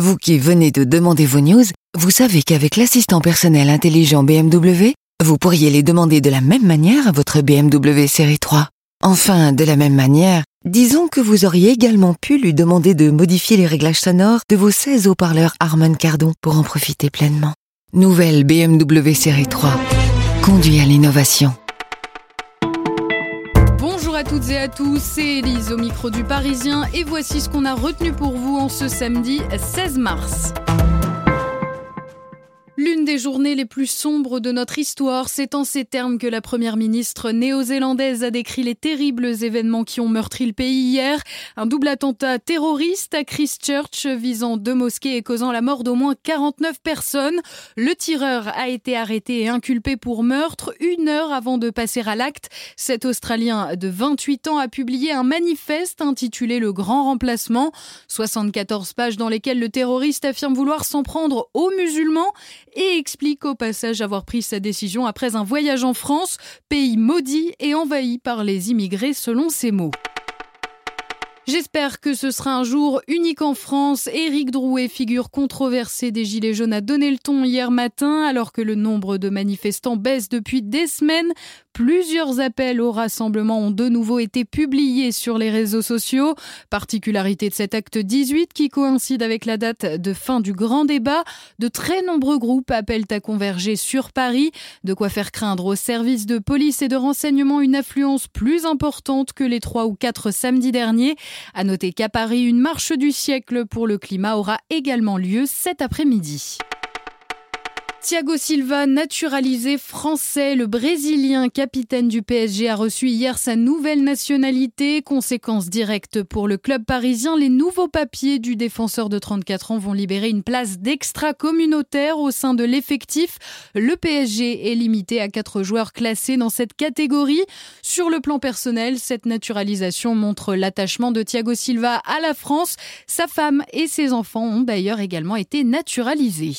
Vous qui venez de demander vos news, vous savez qu'avec l'assistant personnel intelligent BMW, vous pourriez les demander de la même manière à votre BMW série 3. Enfin, de la même manière, disons que vous auriez également pu lui demander de modifier les réglages sonores de vos 16 haut-parleurs Harman Kardon pour en profiter pleinement. Nouvelle BMW série 3. Conduit à l'innovation. À toutes et à tous, c'est Elise au micro du Parisien et voici ce qu'on a retenu pour vous en ce samedi 16 mars. Des journées les plus sombres de notre histoire, c'est en ces termes que la première ministre néo-zélandaise a décrit les terribles événements qui ont meurtri le pays hier. Un double attentat terroriste à Christchurch visant deux mosquées et causant la mort d'au moins 49 personnes. Le tireur a été arrêté et inculpé pour meurtre une heure avant de passer à l'acte. Cet Australien de 28 ans a publié un manifeste intitulé Le Grand Remplacement. 74 pages dans lesquelles le terroriste affirme vouloir s'en prendre aux musulmans et explique au passage avoir pris sa décision après un voyage en France, pays maudit et envahi par les immigrés selon ses mots. J'espère que ce sera un jour unique en France. Éric Drouet, figure controversée des Gilets jaunes, a donné le ton hier matin alors que le nombre de manifestants baisse depuis des semaines. Plusieurs appels au rassemblement ont de nouveau été publiés sur les réseaux sociaux. Particularité de cet acte 18 qui coïncide avec la date de fin du grand débat. De très nombreux groupes appellent à converger sur Paris. De quoi faire craindre aux services de police et de renseignement une affluence plus importante que les trois ou quatre samedis derniers. À noter qu'à Paris, une marche du siècle pour le climat aura également lieu cet après-midi. Thiago Silva, naturalisé français, le Brésilien capitaine du PSG a reçu hier sa nouvelle nationalité. Conséquence directe pour le club parisien, les nouveaux papiers du défenseur de 34 ans vont libérer une place d'extra-communautaire au sein de l'effectif. Le PSG est limité à quatre joueurs classés dans cette catégorie. Sur le plan personnel, cette naturalisation montre l'attachement de Thiago Silva à la France. Sa femme et ses enfants ont d'ailleurs également été naturalisés.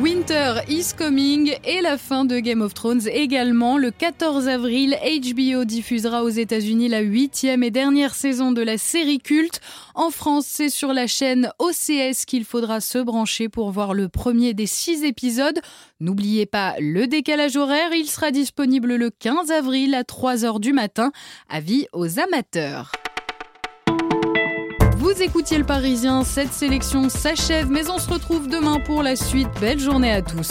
Winter is Coming et la fin de Game of Thrones également. Le 14 avril, HBO diffusera aux États-Unis la huitième et dernière saison de la série culte. En France, c'est sur la chaîne OCS qu'il faudra se brancher pour voir le premier des six épisodes. N'oubliez pas le décalage horaire, il sera disponible le 15 avril à 3h du matin. Avis aux amateurs. Vous écoutiez le Parisien, cette sélection s'achève, mais on se retrouve demain pour la suite. Belle journée à tous.